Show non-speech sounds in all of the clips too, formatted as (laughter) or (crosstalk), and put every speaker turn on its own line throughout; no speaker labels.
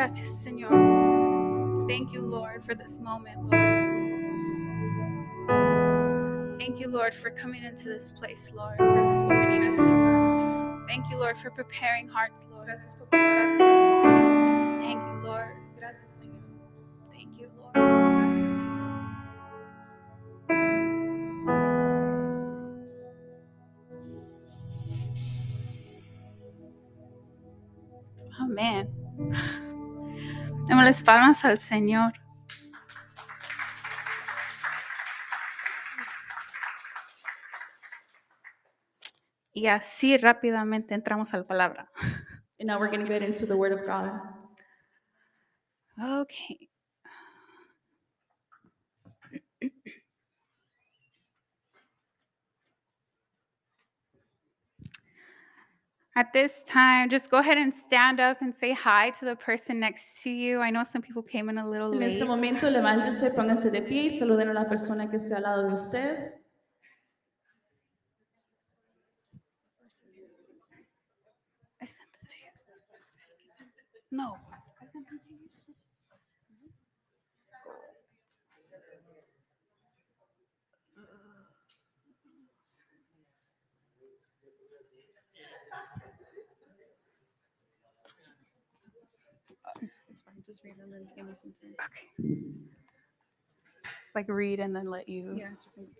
Gracias, Señor. Thank you, Lord, for this moment, Lord. Thank you, Lord, for coming into this place, Lord.
Gracias Señor.
Thank you, Lord, for preparing hearts, Lord.
Gracias por preparar corazones.
Thank you, Lord.
Gracias, Señor.
Thank you, Lord.
Gracias, Señor.
Demos las palmas al Señor. Y así rápidamente entramos a la palabra.
And now we're going to get into the Word of God.
Okay. At this time, just go ahead and stand up and say hi to the person next to you. I know some people came in a little
En este
late.
momento, levántese, pónganse de pie y saluden a la persona que esté al lado de usted.
I sent them to you. No. I sent them to you.
Just read them and give me some time.
Okay. Like read and then let you.
Yes, you can-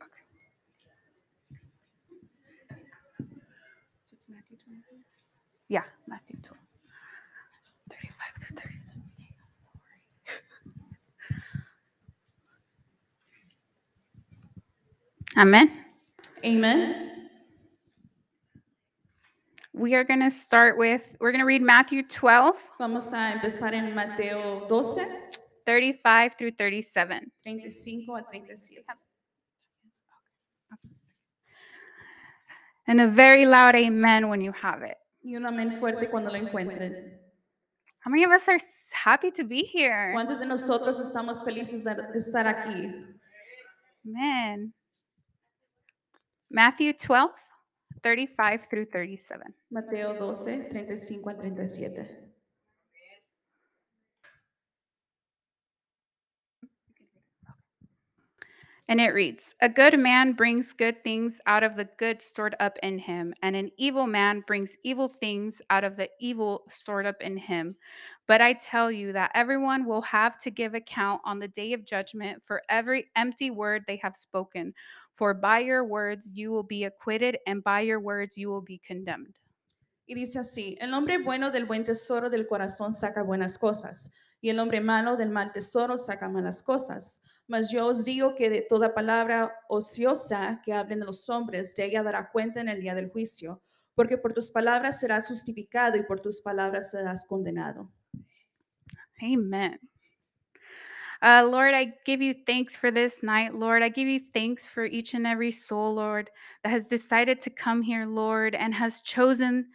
So it's Matthew 24.
Yeah, Matthew 12. 35 through 37. Dang, I'm sorry. Amen.
Amen.
We are going to start with, we're going to read Matthew 12,
Vamos a empezar en Mateo 12,
35 through 37.
35 a 37.
And a very loud amen when you have it.
Y un amén fuerte cuando lo encuentren.
How many of us are happy to be here?
¿Cuántos de nosotros estamos felices de de estar aquí?
Amen. Matthew 12, 35 through 37.
Mateo 12, 35 a 37.
And it reads A good man brings good things out of the good stored up in him, and an evil man brings evil things out of the evil stored up in him. But I tell you that everyone will have to give account on the day of judgment for every empty word they have spoken. For by your words you will be acquitted, and by your words you will be condemned.
Y dice así, el hombre bueno del buen tesoro del corazón saca buenas cosas, y el hombre malo del mal tesoro saca malas cosas. Mas yo os digo que de toda palabra ociosa que hablen los hombres, de ella dará cuenta en el día del juicio, porque por tus palabras serás justificado y por tus palabras serás condenado.
Amen. Uh, Lord, I give you thanks for this night, Lord. I give you thanks for each and every soul, Lord, that has decided to come here, Lord, and has chosen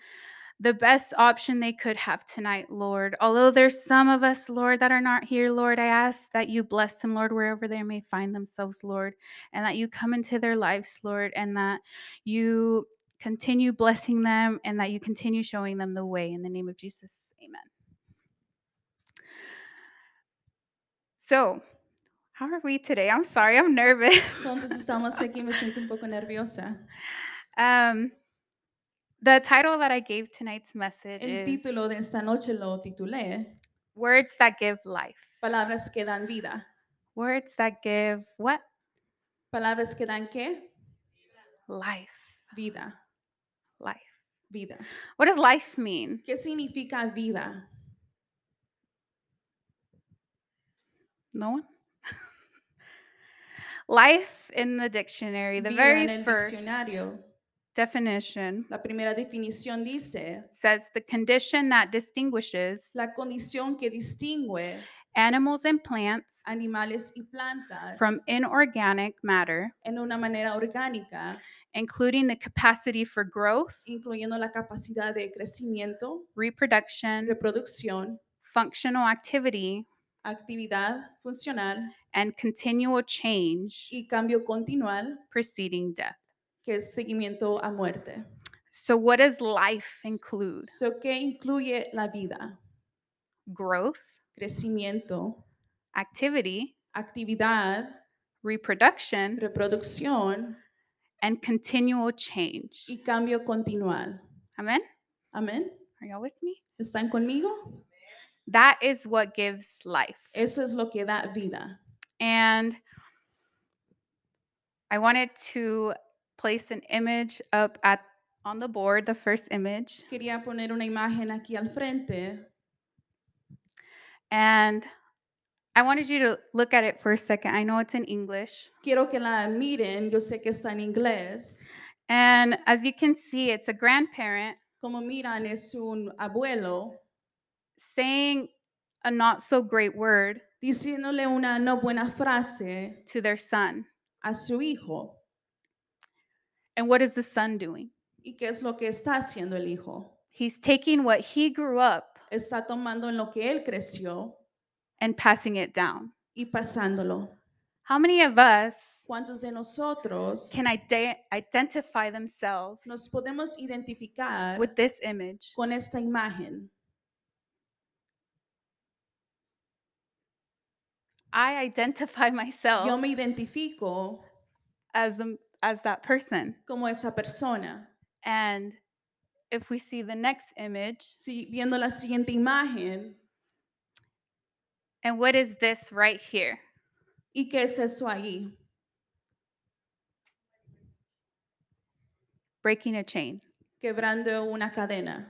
the best option they could have tonight, Lord. Although there's some of us, Lord, that are not here, Lord, I ask that you bless them, Lord, wherever they may find themselves, Lord, and that you come into their lives, Lord, and that you continue blessing them and that you continue showing them the way. In the name of Jesus, amen. So, how are we today? I'm sorry, I'm nervous.
Entonces estamos aquí, me siento un poco nerviosa. (laughs)
um, the title that I gave tonight's message
El
is
título de esta noche lo titulé
Words That Give Life.
Palabras que dan vida.
Words that give what?
Palabras que dan qué?
Life.
Vida,
Life.
vida.
What does life mean?
¿Qué significa vida?
No one? (laughs) life in the dictionary, the
Vida
very first definition
La primera definición dice,
says the condition that distinguishes
la condición que distingue
animals and plants
animales y plantas
from inorganic matter,
en una manera orgánica,
including the capacity for growth,
incluyendo la capacidad de crecimiento,
reproduction,
reproducción,
functional activity,
actividad funcional
and continual change
y cambio continual,
preceding death.
que es seguimiento a muerte.
So, what does life include?
So, ¿Qué incluye la vida?
growth,
crecimiento,
activity,
actividad,
reproduction,
reproducción
and continual change.
y cambio continual.
Amen?
Amén.
Are y'all with me?
¿Están conmigo?
That is what gives life.
Eso es lo que da vida.
And I wanted to place an image up at on the board, the first image.
Quería poner una imagen aquí al frente
And I wanted you to look at it for a second. I know it's in English.
Quiero que la miren, yo sé que está en inglés.
And as you can see, it's a grandparent
Como miran, es un abuelo
saying a not so great word
diciéndole una no buena frase
to their son.
a su hijo.
And what is the son doing?
¿Y qué es lo que está haciendo el hijo?
He's taking what he grew up
Está tomando en lo que él creció
and passing it down.
y pasándolo.
How many of us
¿Cuántos de nosotros
can ide- identify themselves
nos podemos identificar
with this image?
con esta imagen?
I identify (laughs) myself
Yo me identifico
as a, as that person.
como esa persona.
And if we see the next image,
Si viendo la siguiente imagen,
and what is this right here?
¿y qué es eso ahí?
Breaking a chain.
Quebrando una cadena.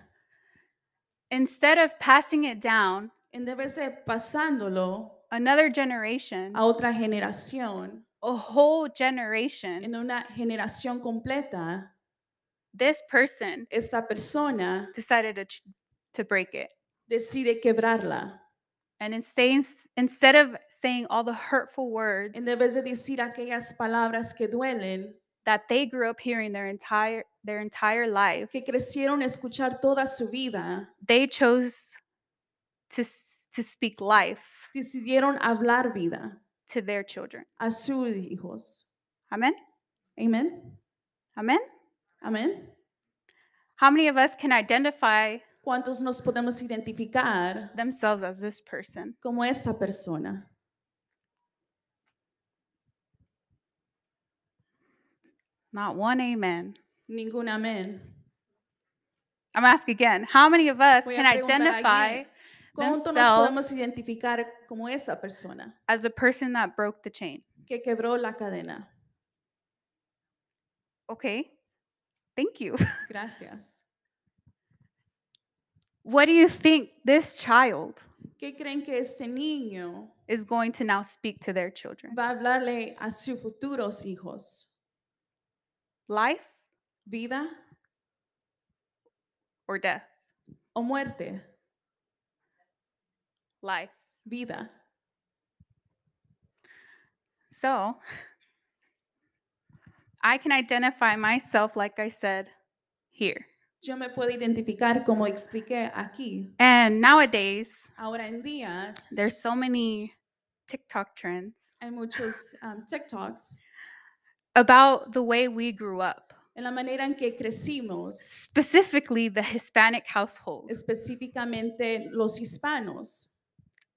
Instead of passing it down,
En vez de pasándolo
another generation,
a otra generación,
a whole generation,
en una generación completa,
this person
esta persona
decided to, ch- to break it.
decide quebrarla.
And instead, instead of saying all the hurtful words
En vez de decir aquellas palabras que duelen,
that they grew up hearing their entire their entire life,
que crecieron a escuchar toda su vida,
they chose to s- to speak life
decidieron hablar vida
to their children.
a sus hijos.
Amen.
Amén.
Amen.
Amén.
How many of us can identify
¿Cuántos nos podemos identificar
themselves as this person?
como esta persona?
Not one amen.
Ningún amén.
I'm asking again. How many of us
Voy a
can
preguntar
identify
again. ¿Cuánto nos podemos identificar como esa persona
as a person that broke the chain?
que quebró la cadena?
Okay. Thank you. (laughs)
Gracias.
What do you think this child
¿Qué creen que este niño
is going to now speak to their children?
va a hablarle a sus futuros hijos?
Life
¿Vida
or death?
o muerte?
Life.
Vida.
So, I can identify myself, like I said, here.
Yo me puedo identificar como expliqué aquí.
And nowadays,
Ahora en días
there's so many TikTok trends
hay muchos um, TikToks
about the way we grew up,
en la manera en que crecimos,
specifically the Hispanic household.
específicamente los hispanos.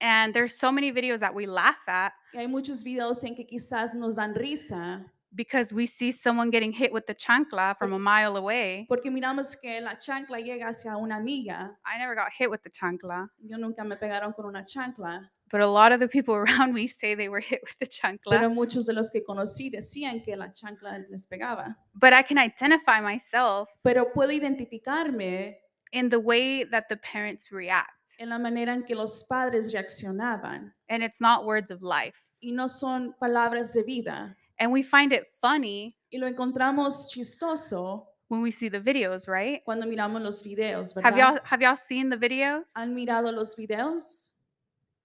And there's so many videos that we laugh at
Y hay muchos videos en que quizás nos dan risa
because we see someone getting hit with the chancla from a mile away.
porque miramos que la chancla llega hacia una amiga.
I never got hit with the chancla,
Yo nunca me pegaron con una chancla,
but a lot of the people (laughs) around me say they were hit with the
pero
chancla.
muchos de los que conocí decían que la chancla les pegaba.
But I can identify myself
Pero puedo identificarme
in the way that the parents react.
en la manera en que los padres reaccionaban.
And it's not words of life.
Y no son palabras de vida.
And we find it funny
Y lo encontramos chistoso
when we see the videos, right?
cuando miramos los videos,
Have y'all have y'all seen the videos?
¿Han mirado los videos?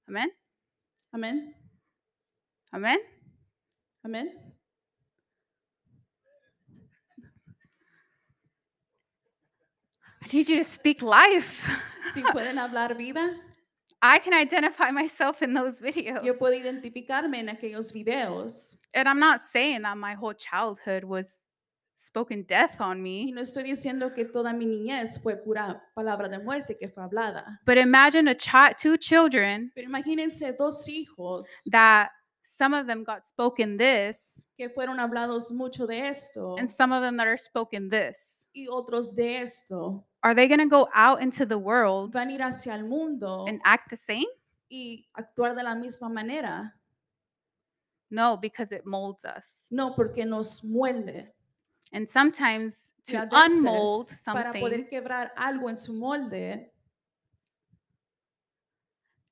Amen.
Amén.
Amen.
Amén.
I need you to speak life.
Si pueden hablar vida, (laughs)
I can identify myself in those videos.
yo puedo identificarme en aquellos videos.
And I'm not saying that my whole childhood was spoken death on
Y
me.
no estoy diciendo que toda mi niñez fue pura palabra de muerte que fue hablada.
But imagine a child, two children
Pero imagínense dos hijos
that some of them got spoken this,
que fueron hablados mucho de esto
and some of them that are spoken this.
Y otros de esto.
Are they going to go out into the world
Van a ir hacia el mundo
and act the same?
y actuar de la misma manera.
No, because it molds us.
No, porque nos muelde.
And sometimes
Y
to
veces,
unmold
para
something,
poder quebrar algo en su molde,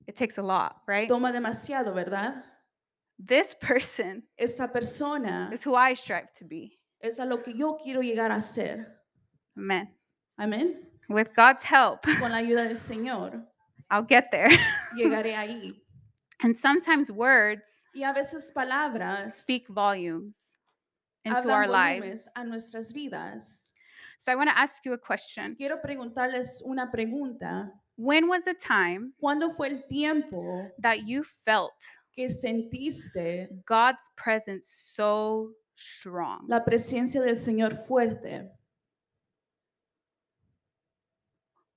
it takes a lot, right?
toma demasiado, ¿verdad?
This person
Esta persona
is who I strive to be.
es a lo que yo quiero llegar a ser.
Amen.
Amén.
With God's help,
Con la ayuda del Señor,
I'll get there. (laughs)
llegaré ahí.
and sometimes words
Y a veces palabras
speak volumes into
hablan
our
volúmenes
lives.
a nuestras vidas.
So I want to ask you a question.
Quiero preguntarles una pregunta.
When was a time
¿Cuándo fue el tiempo
that you felt
que sentiste
God's presence so strong?
la presencia del Señor fuerte?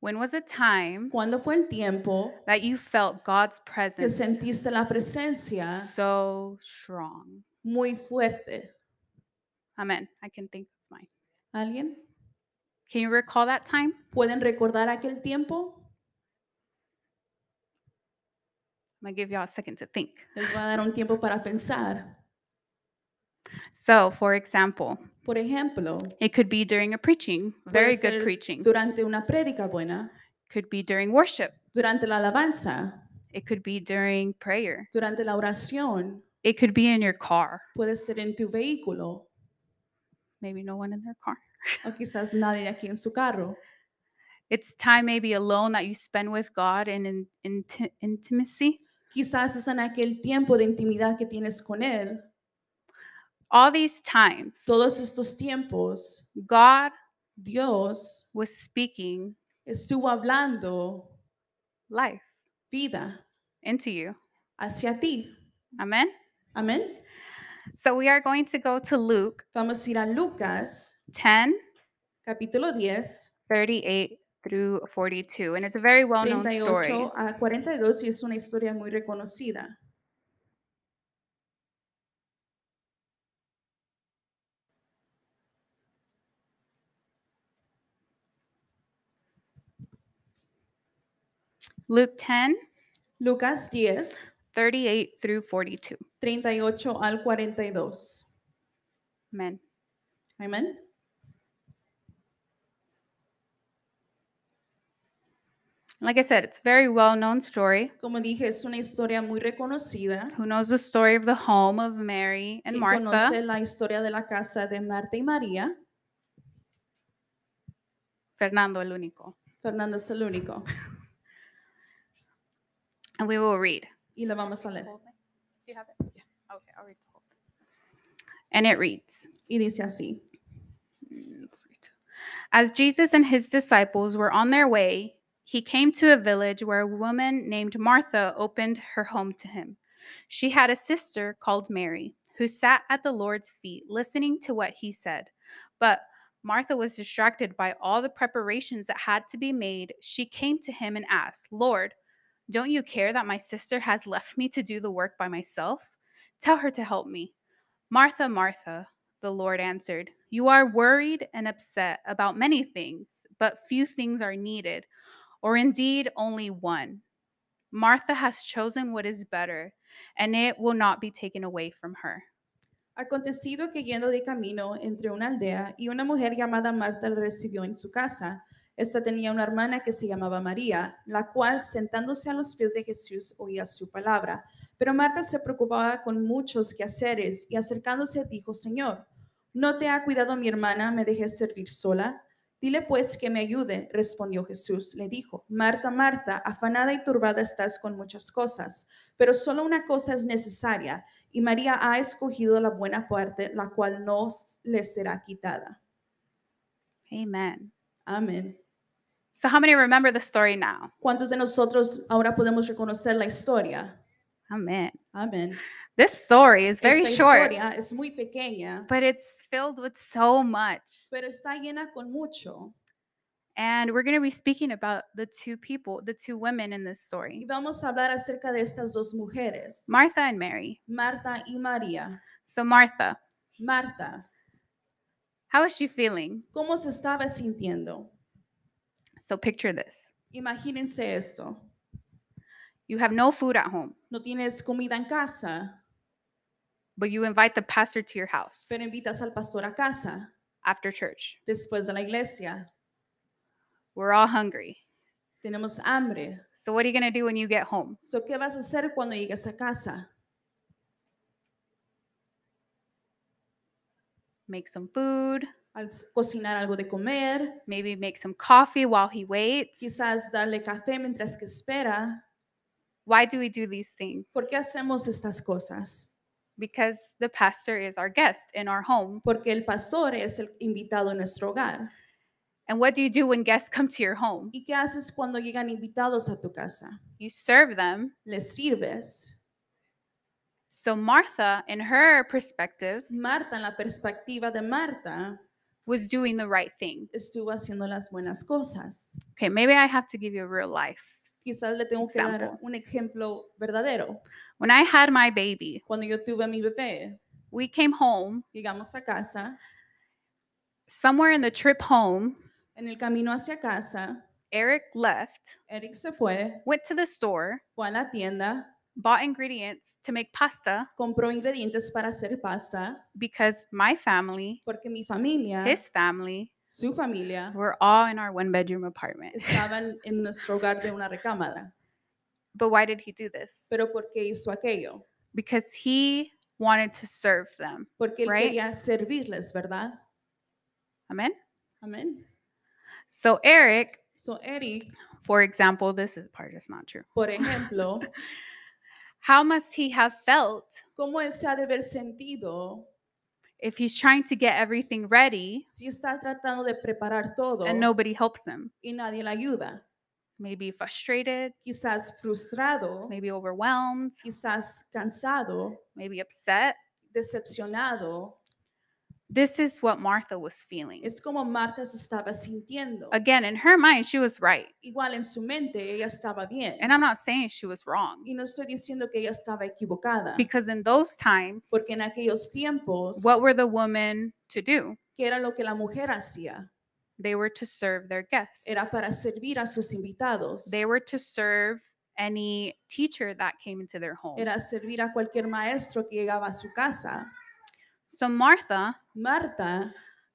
When was a time
¿Cuándo fue el tiempo
that you felt God's
que
presence
sentiste la presencia
so strong?
muy fuerte?
Amen. I can think of mine.
¿Alguien?
Can you recall that time?
¿Pueden recordar aquel tiempo?
I'm gonna give y'all a second to think.
Les voy a dar un tiempo para pensar.
So, for example,
Por ejemplo,
it could be during a preaching, very good preaching.
durante una prédica buena,
Could be during worship.
durante la alabanza,
It could be during prayer.
durante la oración,
It could be in your car.
puede ser en tu vehículo
Maybe no one in their car.
o quizás nadie aquí en su carro.
It's time maybe alone that you spend with God and in, inti- intimacy.
Quizás es en aquel tiempo de intimidad que tienes con Él.
All these times,
Todos estos tiempos,
God
Dios
was speaking
estuvo hablando
life
vida
into you.
hacia ti.
Amen.
Amén.
So we are going to go to Luke
Vamos a ir a Lucas,
10
capítulo 10,
38 through 42. And it's a very well known
38
story.
a 42 y es una historia muy reconocida.
Luke 10
Lucas 10,
38 through 42.
38 al 42.
Amen.
Amén.
Like I said, it's a very well known story.
Como dije, es una historia muy reconocida.
Who knows the story of the home of Mary and
¿Quién
Martha?
conoce la historia de la casa de Marta y María?
Fernando el único.
Fernando es el único. (laughs)
And we will read.
Y la vamos a leer.
Do you have it? Yeah. Okay, I'll read the whole thing. And it reads
Y dice así.
Mm, 42. As Jesus and his disciples were on their way, he came to a village where a woman named Martha opened her home to him. She had a sister called Mary, who sat at the Lord's feet listening to what he said. But Martha was distracted by all the preparations that had to be made. She came to him and asked, Lord, don't you care that my sister has left me to do the work by myself? Tell her to help me. Martha, Martha, the Lord answered, You are worried and upset about many things, but few things are needed, or indeed only one. Martha has chosen what is better, and it will not be taken away from her.
Acontecido que yendo de camino entre una aldea y una mujer llamada Marta le recibió en su casa. Esta tenía una hermana que se llamaba María, la cual sentándose a los pies de Jesús oía su palabra. Pero Marta se preocupaba con muchos quehaceres y acercándose dijo, Señor, ¿no te ha cuidado mi hermana? ¿Me dejes servir sola? Dile pues que me ayude, respondió Jesús. Le dijo, Marta, Marta, afanada y turbada estás con muchas cosas, pero solo una cosa es necesaria, y María ha escogido la buena parte, la cual no le será quitada.
Amen.
Amén.
So, how many remember the story now?
¿Cuántos de nosotros ahora podemos reconocer la historia?
Amen.
Amén.
This story is very
Esta
short,
es muy pequeña,
but it's filled with so much.
pero está llena con mucho.
And we're going to be speaking about the two people, the two women in this
Y
story
vamos a hablar acerca de estas dos mujeres,
Martha and Mary.
Marta y María.
So, Martha,
Marta,
how is she feeling?
¿cómo se estaba sintiendo?
So, picture this
Imagínense esto.
you have no food at home,
No tienes comida en casa,
but you invite the pastor to your house
pero invitas al pastor a casa
after church.
después de la iglesia.
We're all hungry.
Tenemos hambre.
So, what are you going to do when you get home?
So, ¿Qué vas a hacer cuando llegues a casa?
Make some food,
Al cocinar algo de comer,
maybe make some coffee while he waits.
quizás darle café mientras que espera.
Why do we do these things?
¿Por qué hacemos estas cosas?
Because the pastor is our guest in our home.
Porque el pastor es el invitado en nuestro hogar.
And what do you do when guests come to your home?
¿Y qué haces cuando llegan invitados a tu casa?
You serve them.
Les sirves.
So, Martha, in her perspective,
Marta, en la perspectiva de Marta,
was doing the right thing.
estuvo haciendo las buenas cosas.
Okay, maybe I have to give you a real life.
Quizás le tengo que dar un ejemplo verdadero.
When I had my baby,
Cuando yo tuve a mi bebé,
we came home.
llegamos a casa,
Somewhere in the trip home,
en el camino hacia casa,
Eric left,
Eric se fue,
went to the store,
fue a la tienda,
bought ingredients to make pasta
compró ingredientes para hacer pasta,
because my family,
porque mi familia,
his family,
su familia,
were all in our one bedroom apartment.
estaban (laughs) en nuestro hogar de una recámara.
But why did he do this?
Pero ¿por qué hizo aquello?
Because he wanted to serve them.
Porque él
Right.
quería servirles, ¿verdad?
Amen?
Amén.
So, Eric,
So, Eric,
for example, this is part is not true.
por ejemplo, (laughs)
How must he have felt
¿cómo él se ha de haber sentido
if he's trying to get everything ready
si está tratando de preparar todo
and nobody helps him?
y nadie le ayuda?
Maybe frustrated,
Quizás frustrado,
maybe overwhelmed,
quizás cansado,
maybe upset.
decepcionado.
This is what Martha was feeling.
Es como Marta se estaba sintiendo.
Again, in her mind, she was right.
Igual en su mente ella estaba bien.
And I'm not saying she was wrong
Y no estoy diciendo que ella estaba equivocada.
because in those times,
Porque en aquellos tiempos,
what were the women to do?
¿qué era lo que la mujer hacía?
They were to serve their guests.
Era para servir a sus invitados.
They were to serve any teacher that came into their home.
Era servir a cualquier maestro que llegaba a su casa.
So Martha
Marta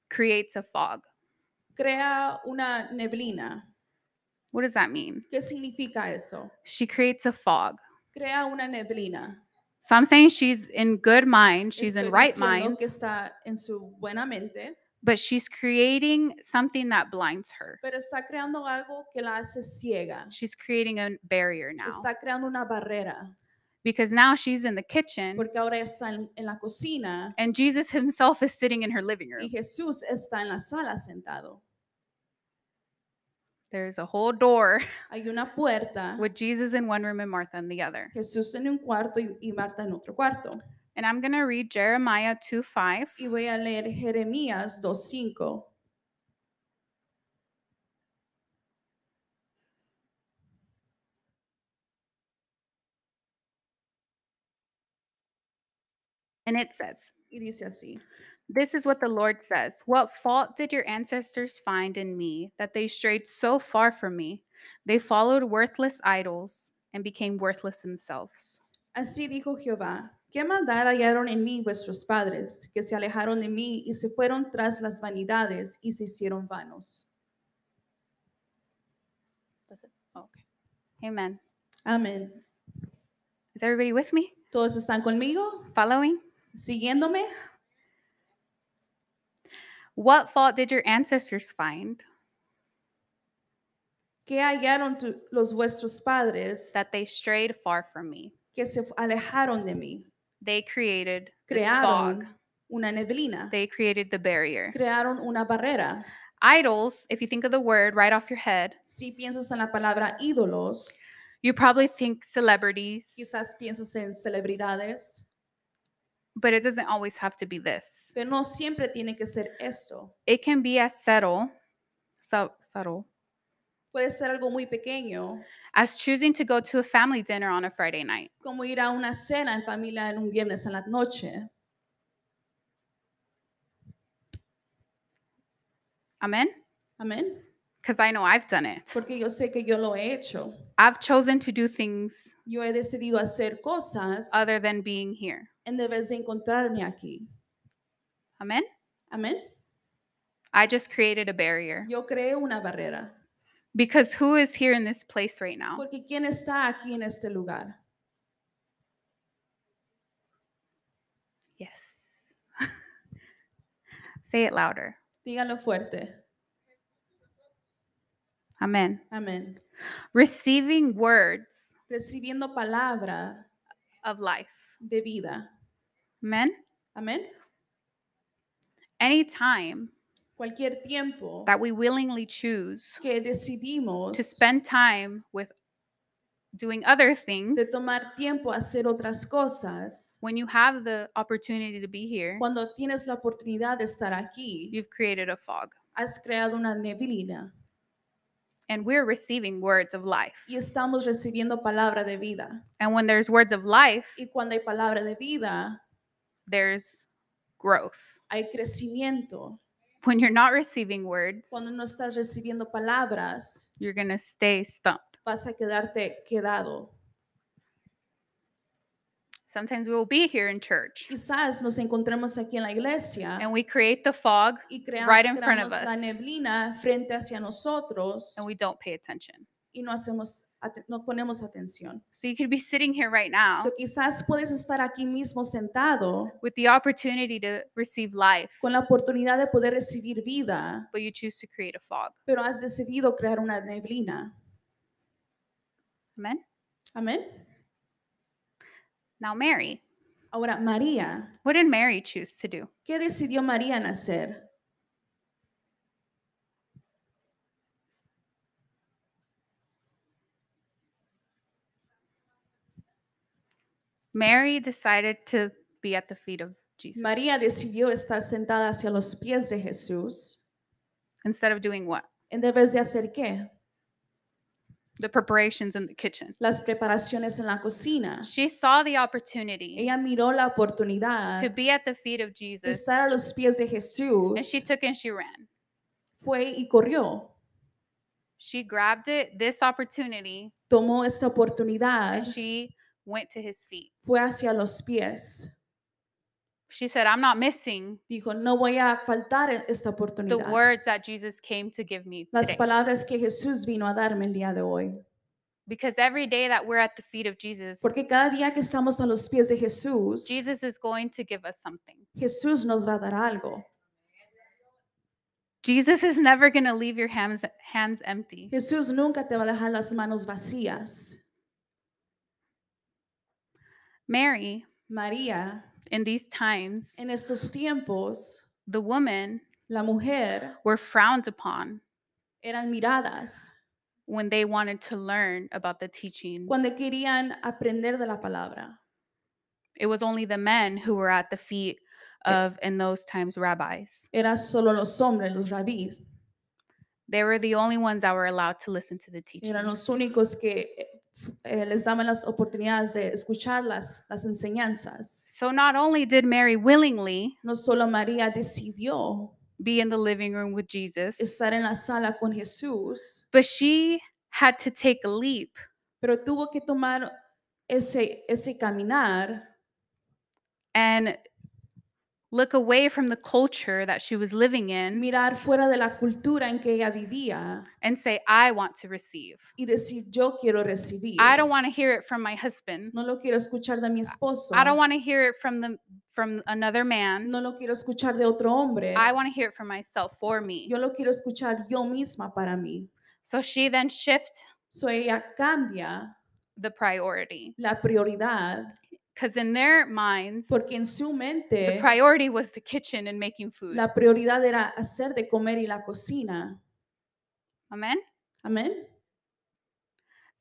creates a fog.
crea una neblina.
What does that mean?
¿Qué significa eso?
She creates a fog.
Crea una neblina.
So I'm saying she's in good mind, she's in
Estoy
right
diciendo
mind,
que está en su buena mente,
but she's creating something that blinds her.
pero está creando algo que la hace ciega.
She's creating a barrier now
Está creando una barrera,
because now she's in the kitchen
porque ahora está en, en la cocina
and Jesus himself is sitting in her living
y
room.
Jesús está en la sala sentado.
There's a whole door (laughs)
Hay una puerta,
with Jesus in one room and Martha in the other.
Jesús en un cuarto y, y Marta en otro cuarto.
And I'm going to read Jeremiah 2 5.
Y voy a leer Jeremías 2.5.
And it says,
Y dice así.
This is what the Lord says What fault did your ancestors find in me that they strayed so far from me? They followed worthless idols and became worthless themselves.
Así dijo Jehová, ¿qué maldad hallaron en mí vuestros padres, que se alejaron de mí y se fueron tras las vanidades y se hicieron vanos?
Does it? Oh, okay. Amen.
Amén.
Is everybody with me?
¿Todos están conmigo?
Following?
¿Siguiéndome?
What fault did your ancestors find
¿Qué hallaron tu- los vuestros padres
that they strayed far from me?
que se alejaron de mí?
They created this fog.
Crearon una neblina.
They created the barrier.
Crearon una barrera.
Idols, if you think of the word right off your head,
Si piensas en la palabra ídolos,
You probably think celebrities,
Quizás piensas en celebridades,
but it doesn't always have to be this.
pero no siempre tiene que ser esto.
It can be as subtle, so subtle
Puede ser algo muy pequeño,
as choosing to go to a family dinner on a Friday night.
como ir a una cena en familia en un viernes en la noche.
Amen?
Amén.
Because I know I've done it.
Porque yo sé que yo lo he hecho.
I've chosen to do things
Yo he decidido hacer cosas
other than being here.
En vez de encontrarme aquí.
Amen?
Amén.
I just created a barrier.
Yo creé una barrera.
Because who is here in this place right now?
Porque ¿quién está aquí en este lugar?
Yes. (laughs) Say it louder.
Díganlo fuerte.
Amen.
Amén.
Receiving words
Recibiendo palabra
of life.
De vida.
Amen.
Amén.
Anytime
Cualquier tiempo
that we willingly choose
que decidimos
to spend time with doing other things,
de tomar tiempo a hacer otras cosas,
when you have the opportunity to be here,
cuando tienes la oportunidad de estar aquí,
you've created a fog.
has creado una neblina
And we're receiving words of life.
y estamos recibiendo palabra de vida.
And when there's words of life,
Y cuando hay palabra de vida,
there's growth.
hay crecimiento.
When you're not receiving words,
Cuando no estás recibiendo palabras,
you're going to stay stumped.
vas a quedarte quedado.
Sometimes we will be here in church
Quizás nos encontremos aquí en la iglesia
and we create the fog
y creamos,
right in front of
creamos la
us.
neblina frente hacia nosotros
and we don't pay attention.
y no hacemos no ponemos atención.
So you could be sitting here right now
So, quizás puedes estar aquí mismo sentado
with the opportunity to receive life,
con la oportunidad de poder recibir vida,
but you choose to create a fog.
pero has decidido crear una neblina.
Amen.
Amén.
Now, Mary,
Ahora, María,
what did Mary choose to do?
¿qué decidió María en hacer?
Mary decided to be at the feet of Jesus
María decidió estar sentada hacia los pies de Jesús
instead of doing what?
en vez de hacer qué?
The preparations in the kitchen.
Las preparaciones en la cocina.
She saw the opportunity
Ella miró la oportunidad
to be at the feet of
de
Jesus
estar a los pies de Jesús.
and she took and she ran.
Fue y corrió.
She grabbed it, this opportunity,
Tomó esta oportunidad.
and she went to his feet.
Fue hacia los pies.
She said, I'm not missing
Dijo, no voy a faltar esta
the
oportunidad.
words that Jesus came to give me
Las
today.
palabras que Jesús vino a darme el día de hoy.
Because every day that we're at the feet of Jesus,
Porque cada día que estamos a los pies de Jesús,
Jesus is going to give us something.
Jesús nos va a dar algo.
Jesus is never going to leave your hands, hands empty.
Jesús nunca te va a dejar las manos vacías.
Mary,
María,
in these times,
en estos tiempos,
the women
la mujer
were frowned upon
eran miradas
when they wanted to learn about the teachings.
cuando querían aprender de la palabra.
It was only the men who were at the feet of, in those times, rabbis.
Era solo los hombres, los rabís.
They were the only ones that were allowed to listen to the
Eran los
teachings.
únicos que eh, les daban las oportunidades de escuchar las, las enseñanzas.
So not only did Mary willingly
No solo María decidió
be in the living room with Jesus,
estar en la sala con Jesús,
but she had to take a leap
pero tuvo que tomar ese, ese caminar
and look away from the culture that she was living in
mirar fuera de la cultura en que ella vivía
and say, I want to receive.
y decir, yo quiero recibir.
I don't want to hear it from my husband.
No lo quiero escuchar de mi esposo.
I don't want to hear it from the from another man.
No lo quiero escuchar de otro hombre.
I want to hear it from myself for me.
Yo lo quiero escuchar yo misma para mí.
So she then shift
So ella cambia
the priority
la prioridad
because in their minds
porque en su
the
mente
priority was the kitchen and making food.
la prioridad era hacer de comer y la cocina.
Amen.
Amén.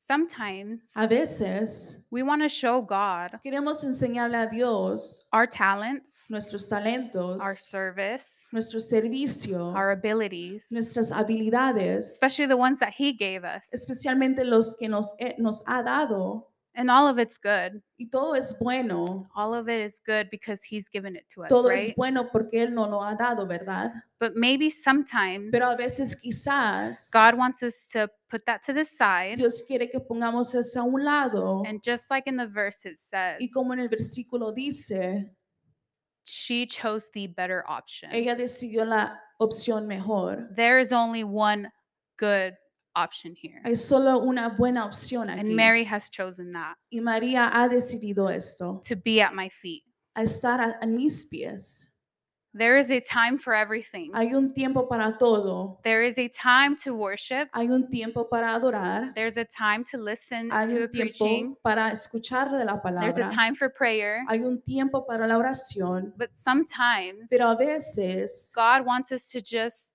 Sometimes
A veces
we want to show God
queremos enseñarle a Dios
our talents,
nuestros talentos,
our service,
nuestro servicio,
our abilities,
nuestras habilidades,
especially the ones that He gave us.
especialmente los que nos, eh, nos ha dado.
And all of it's good.
Y todo es bueno.
All of it is good because He's given it to us,
Todo
right?
es bueno porque Él nos lo ha dado, ¿verdad?
But maybe sometimes
Pero a veces quizás
God wants us to put that to the side.
Dios quiere que pongamos eso a un lado.
And just like in the verse, it says,
Y como en el versículo dice,
she chose the better option.
ella decidió la opción mejor.
There is only one good option here.
Hay solo una buena opción
And. Mary has chosen that
Y María ha decidido esto,
to be at my feet.
a estar a, a mis pies.
There is a time for everything.
Hay un tiempo para todo.
There is a time to worship.
Hay un tiempo para adorar.
There's a time to listen
Hay
to a
un tiempo
preaching.
para escuchar de la
There's a time for prayer.
Hay un tiempo para la oración.
But sometimes
Pero a veces
God wants us to just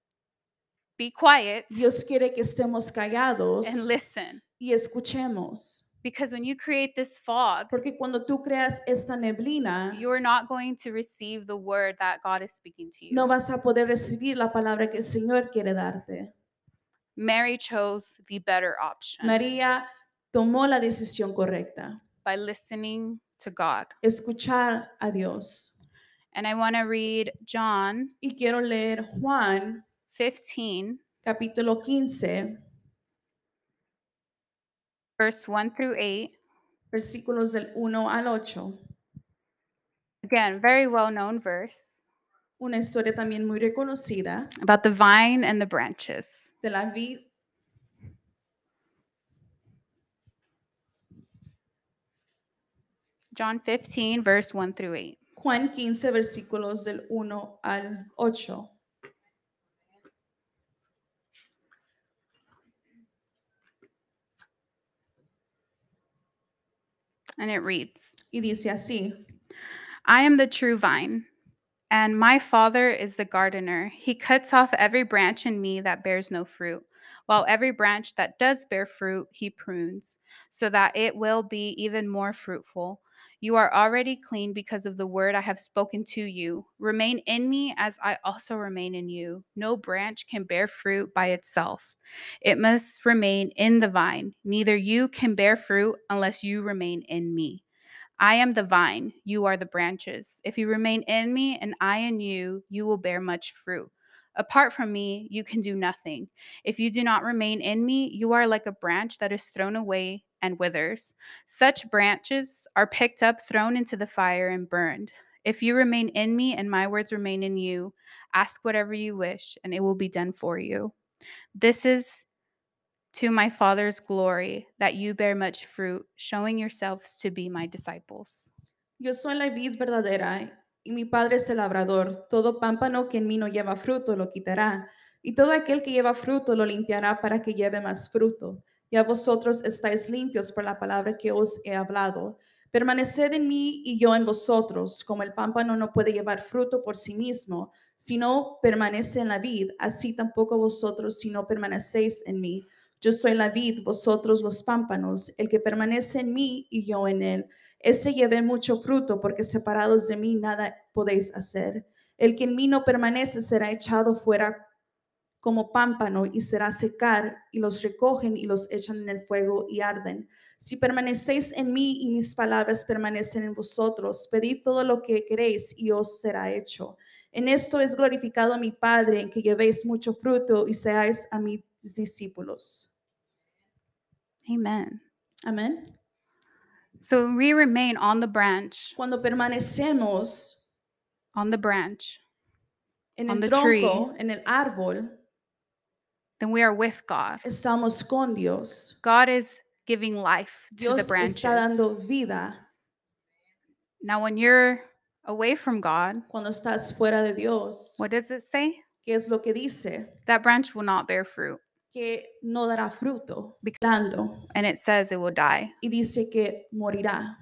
be quiet
Dios quiere que estemos callados
and listen.
y escuchemos.
Because when you create this fog,
Porque cuando tú creas esta neblina,
you're not going to receive the word that God is speaking to you.
no vas a poder recibir la palabra que el Señor quiere darte.
Mary chose the better option
María tomó la decisión correcta,
by listening to God.
escuchar a Dios.
And I want to read John
Y quiero leer Juan
15,
capítulo 15,
verse 1 through 8.
versículos del 1 al 8.
Again, very well known verse
Una historia también muy reconocida
about the vine and the branches.
de la vid.
John 15, verse 1 through 8.
Juan 15, versículos del 1 al 8.
And it reads
Y dice así,
I am the true vine, and my Father is the gardener. He cuts off every branch in me that bears no fruit, while every branch that does bear fruit, he prunes, so that it will be even more fruitful. You are already clean because of the word I have spoken to you. Remain in me as I also remain in you. No branch can bear fruit by itself, it must remain in the vine. Neither you can bear fruit unless you remain in me. I am the vine, you are the branches. If you remain in me and I in you, you will bear much fruit. Apart from me, you can do nothing. If you do not remain in me, you are like a branch that is thrown away and withers. Such branches are picked up, thrown into the fire, and burned. If you remain in me and my words remain in you, ask whatever you wish, and it will be done for you. This is to my Father's glory that you bear much fruit, showing yourselves to be my disciples.
Yo soy la vid verdadera y mi Padre es el labrador. Todo pámpano que en mí no lleva fruto lo quitará, y todo aquel que lleva fruto lo limpiará para que lleve más fruto. Ya vosotros estáis limpios por la palabra que os he hablado. Permaneced en mí y yo en vosotros, como el pámpano no puede llevar fruto por sí mismo, si no permanece en la vid, así tampoco vosotros si no permanecéis en mí. Yo soy la vid, vosotros los pámpanos, el que permanece en mí y yo en él. Ese lleve mucho fruto, porque separados de mí nada podéis hacer. El que en mí no permanece será echado fuera como pámpano y será secar, y los recogen y los echan en el fuego y arden. Si permanecéis en mí y mis palabras permanecen en vosotros, pedid todo lo que queréis y os será hecho. En esto es glorificado mi Padre, en que llevéis mucho fruto y seáis a mis discípulos.
Amen.
Amén.
So we remain on the branch,
Cuando permanecemos
on the branch,
en
On
el
the tree.
tronco, en el árbol,
then we are with God.
estamos con Dios.
God is giving life to the branches.
está dando vida.
Now, when you're away from God,
Cuando estás fuera de Dios,
what does it say?
¿qué es lo que dice?
That branch will not bear fruit.
Que no dará fruto,
Bec-
dando.
And it says it will die.
Y dice que morirá.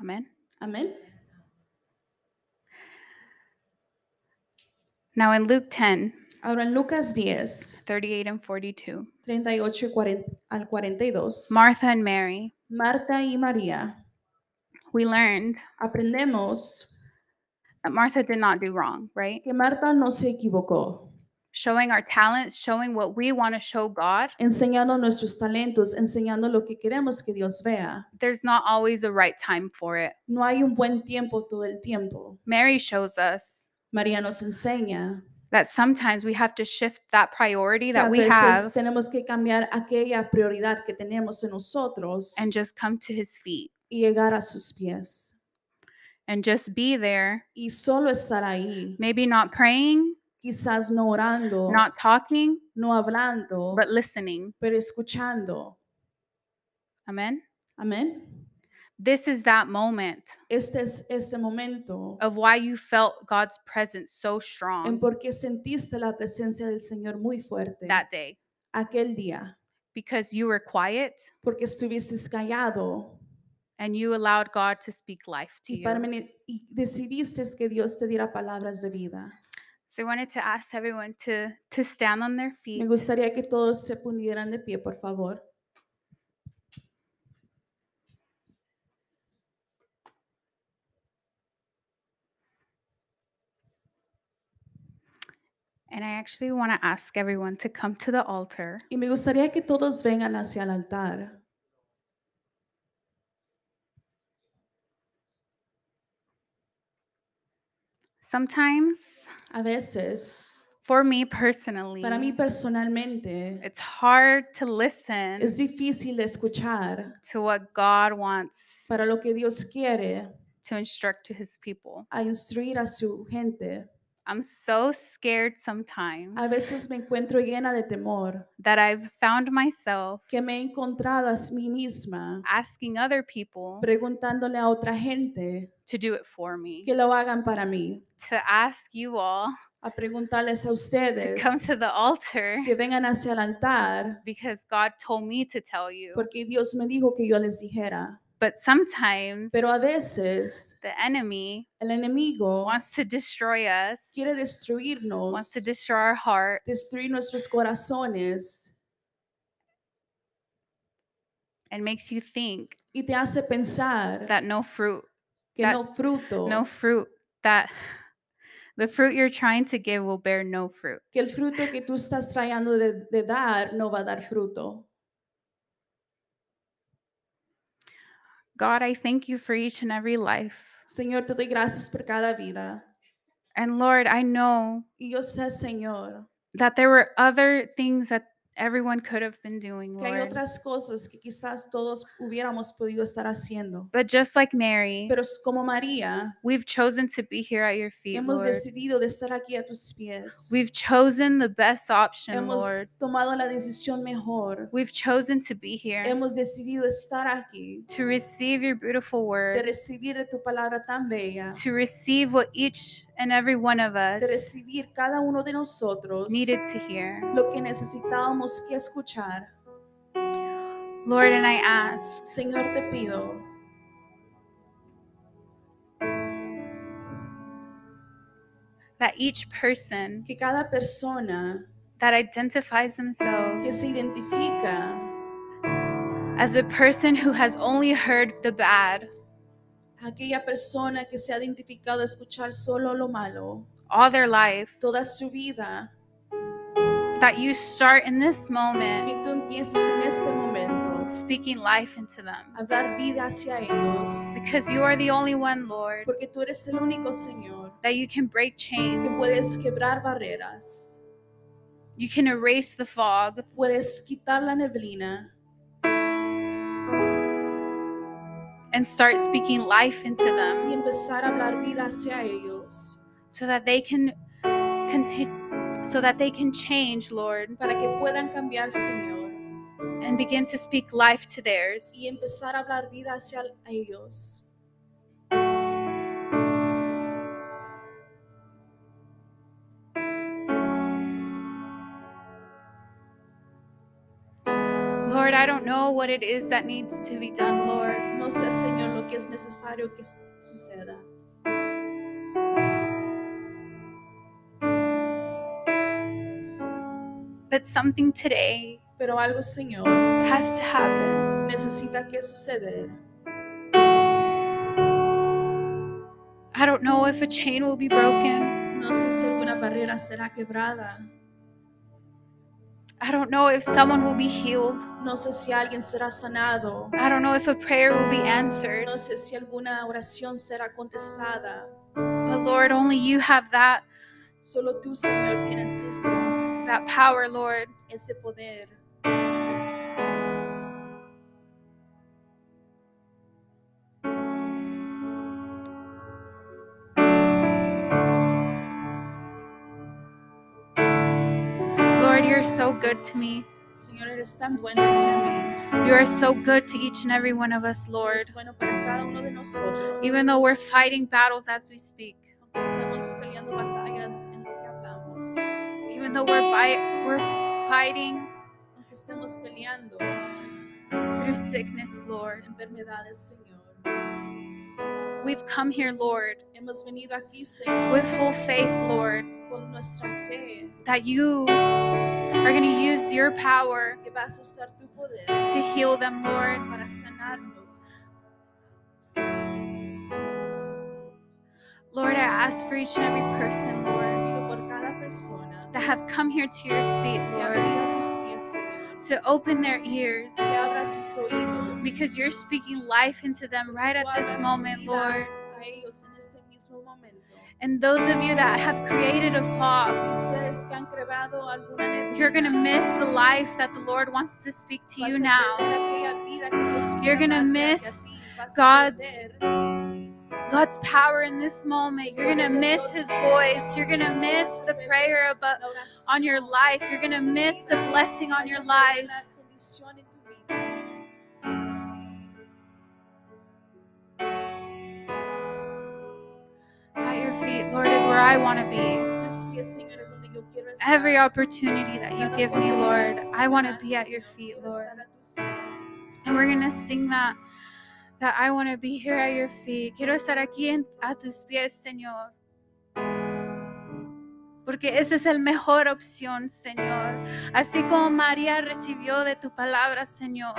Amen.
Amén.
Now, in Luke 10,
Ahora en Lucas 10,
38 and 42.
38 y 40 al 42,
Martha and Mary,
Marta y María,
we learned
aprendemos
that Martha did not do wrong, right?
que Marta no se equivocó,
Showing our talents, showing what we want to show God.
enseñando nuestros talentos, enseñando lo que queremos que Dios vea.
There's not always a right time for it.
No hay un buen tiempo todo el tiempo.
Mary shows us
María nos enseña
that sometimes we have to shift that priority that we have
tenemos que cambiar aquella prioridad que tenemos en nosotros
and just come to his feet
y llegar a sus pies.
and just be there.
Y solo estar ahí,
Maybe not praying,
quizás no orando,
not talking,
no hablando,
but listening.
pero escuchando.
Amen.
Amén.
This is that moment
Este es este momento
of why you felt God's presence so
en
strong
por qué sentiste la presencia del Señor muy fuerte
that day
aquel día,
because you were quiet
porque estuviste callado
and you allowed God to speak life to
y,
you.
permane- y decidiste que Dios te diera palabras de vida.
So I wanted to ask everyone to to stand on their feet.
Me gustaría que todos se pudieran de pie, por favor.
And I actually want to ask everyone to come to the altar.
Y me gustaría que todos vengan hacia el altar.
Sometimes,
A veces,
for me personally,
para mí personalmente,
it's hard to listen
es difícil escuchar
to what God wants
para lo que Dios quiere
to instruct to his people.
a instruir a su gente.
I'm so scared sometimes
A veces me encuentro llena de temor,
that I've found myself
que me he encontrado a mí misma
asking other people
preguntándole a otra gente
to do it for me,
que lo hagan para mí,
to ask you all
a preguntarles a ustedes to
come to the altar
que vengan hacia el altar,
because God told me to tell you.
porque Dios me dijo que yo les dijera.
But sometimes
Pero a veces
the enemy
el enemigo
wants to destroy us,
quiere destruirnos,
wants to destroy our heart,
destruir nuestros corazones
and makes you think
y te hace pensar
that no fruit,
que
that-
no fruto,
no fruit, that the fruit you're trying to give will bear no fruit.
que el fruto que tú estás de dar no va a dar fruto.
God, I thank you for each and every life.
Señor, te doy gracias por cada vida.
And Lord, I know
Y yo sé, Señor,
that there were other things that everyone could have been doing,
que hay
Lord.
otras cosas que quizás todos hubiéramos podido estar haciendo.
But just like Mary,
Pero es como María,
we've chosen to be here at your feet,
hemos
Lord.
decidido de estar aquí a tus pies.
We've chosen the best option,
Hemos
Lord.
tomado la decisión mejor.
We've chosen to be here
Hemos decidido estar aquí,
to receive your beautiful
de
word,
recibir de tu palabra tan bella,
to receive what each and every one of us
de recibir cada uno de nosotros
needed to hear.
lo que necesitábamos que escuchar.
Lord, and I ask
Señor, te pido
that each person
que cada persona
that identifies
que
themselves
se identifica
as a person who has only heard the bad
aquella persona que se ha identificado a escuchar solo lo malo
all their life,
toda su vida,
that you start in this moment que
tú empieces en este momento
speaking life into them.
a dar vida hacia ellos,
Because you are the only one, Lord,
porque tú eres el único Señor
that you can break chains.
que puedes quebrar barreras,
You can erase the fog.
puedes quitar la neblina
and start speaking life into
y
them
empezar a hablar vida hacia ellos,
so that they can continue so that they can change lord
para que puedan cambiar, Señor,
and begin to speak life to theirs.
Y empezar a hablar vida hacia ellos.
I don't know what it is that needs to be done lord
No sé, Señor, lo que es necesario que suceda.
But something today
pero algo, Señor,
has to happen.
necesita que suceder.
I don't know if a chain will be broken.
No sé si alguna barrera será quebrada.
I don't know if someone will be healed.
No sé si alguien será sanado.
I don't know if a prayer will be answered.
No sé si alguna oración será contestada.
But Lord, only you have that
Solo tú, Señor, tienes eso,
that power, Lord.
ese poder.
So good to me.
Señor, eres tan bueno hacia mí.
You are so good to each and every one of us, Lord.
Eres bueno para cada uno de nosotros.
Even though we're fighting battles as we speak,
Aunque peleando batallas en lo que hablamos.
even though we're by, we're fighting
Aunque estemos peleando
through sickness, Lord.
enfermedades, Señor.
We've come here, Lord,
Hemos aquí, Señor,
with full faith, Lord,
con nuestra fe.
That you are going to use your power
Que vas a usar tu poder
to heal them, Lord. Lord, I ask for each and every person, Lord,
Pido por cada persona
that have come here to your feet, Lord,
venido a tus pies, Señor.
to open their ears
Que abra sus oídos.
because you're speaking life into them right at this moment, Lord.
A ellos en este mismo momento.
And those of you that have created a fog,
Y ustedes que han creado alguna neblina,
you're going to miss the life that the Lord wants to speak to you now.
perder aquella vida que Dios quiere
You're gonna miss
ti. Vas a
God's God's power in this moment. You're going to miss his voice. You're going to miss the prayer about on your life. You're going to miss the blessing on your life. I want to be. Every opportunity that you give me, Lord, I want to be at your feet, Lord. And we're going to sing that that I want to be here at your feet. Quiero estar aquí en, a tus pies, Señor. Porque esa es la mejor opción, Señor. Así como María recibió de tu palabra, Señor.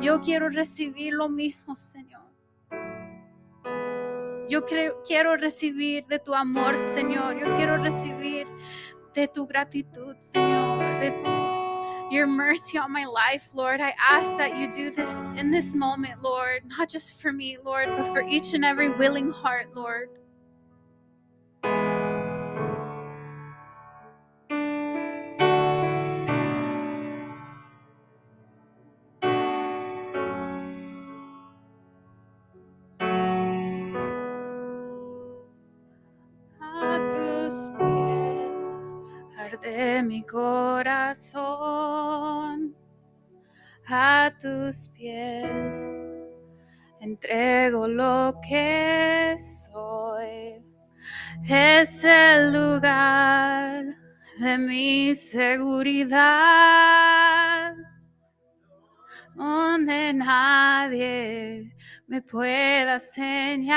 Yo quiero recibir lo mismo, Señor. Yo quiero recibir de tu amor, Señor. Yo quiero recibir de tu gratitud, Señor. De your mercy on my life, Lord. I ask that you do this in this moment, Lord, not just for me, Lord, but for each and every willing heart, Lord. Es el lugar de mi seguridad, donde nadie me pueda señalar.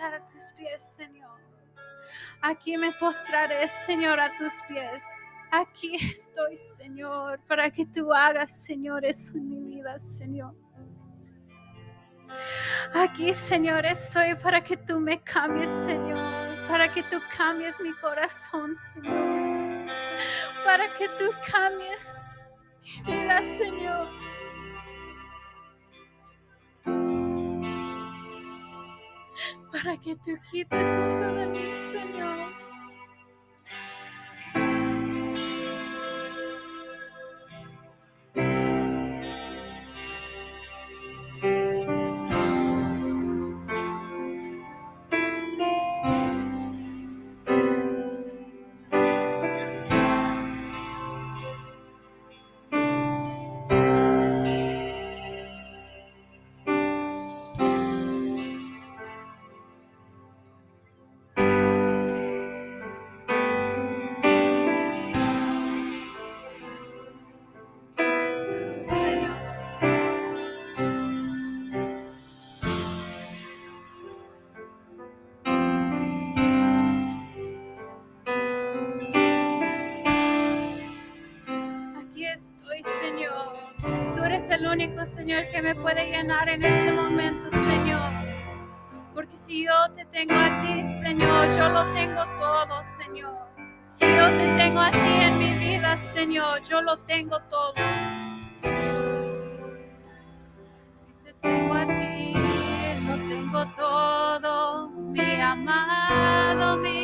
A tus pies, Señor. Aquí me postraré, Señor, a tus pies. Aquí estoy, Señor, para que tú hagas, Señor, eso en mi vida, Señor. Aquí, Señor, estoy para que tú me cambies, Señor. Para que tú cambies mi corazón, Señor. Para que tú cambies mi vida, Señor. Para que tú quites mí, Señor. Señor. Señor. Tú eres el único, Señor, que me puede llenar en este momento, Señor. Porque si yo te tengo a ti, Señor, yo lo tengo todo, Señor. Si yo te tengo a ti en mi vida, Señor, yo lo tengo todo. Si te tengo a ti, lo tengo todo, mi amado, mi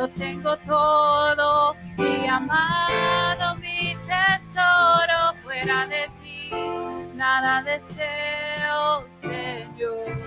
Lo tengo todo, mi amado, mi tesoro, fuera de ti, nada deseo, Señor.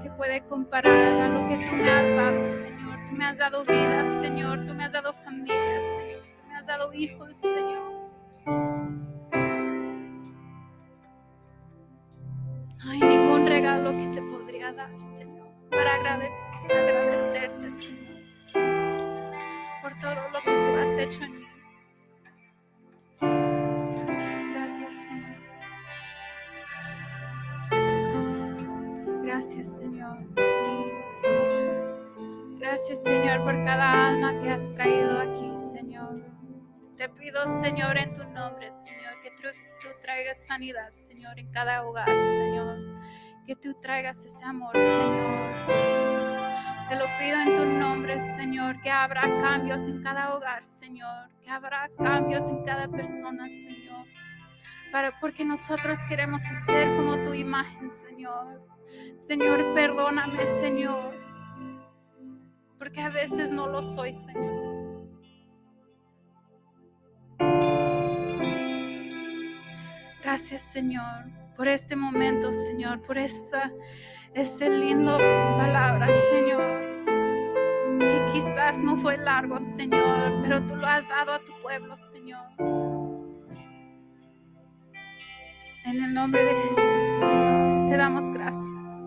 Que puede comparar a lo que tú me has dado, Señor. Tú me has dado vida, Señor. Tú me has dado familia, Señor. Tú me has dado hijos, Señor. No hay ningún regalo que te podría dar, Señor, para agrade- agradecerte, Señor, por todo lo que tú has hecho en mí. Gracias, Señor, por cada alma que has traído aquí, Señor. Te pido, Señor, en tu nombre, Señor, que tú, traigas sanidad, Señor, en cada hogar, Señor. Que tú traigas ese amor, Señor. Te lo pido en tu nombre, Señor, que habrá cambios en cada hogar, Señor. Que habrá cambios en cada persona, Señor. Para, porque nosotros queremos ser como tu imagen, Señor. Señor, perdóname, Señor. Porque a veces no lo soy, Señor. Gracias, Señor, por este momento, Señor, por esta, este lindo palabra, Señor. Que quizás no fue largo, Señor, pero tú lo has dado a tu pueblo, Señor. En el nombre de Jesús, Señor, te damos gracias.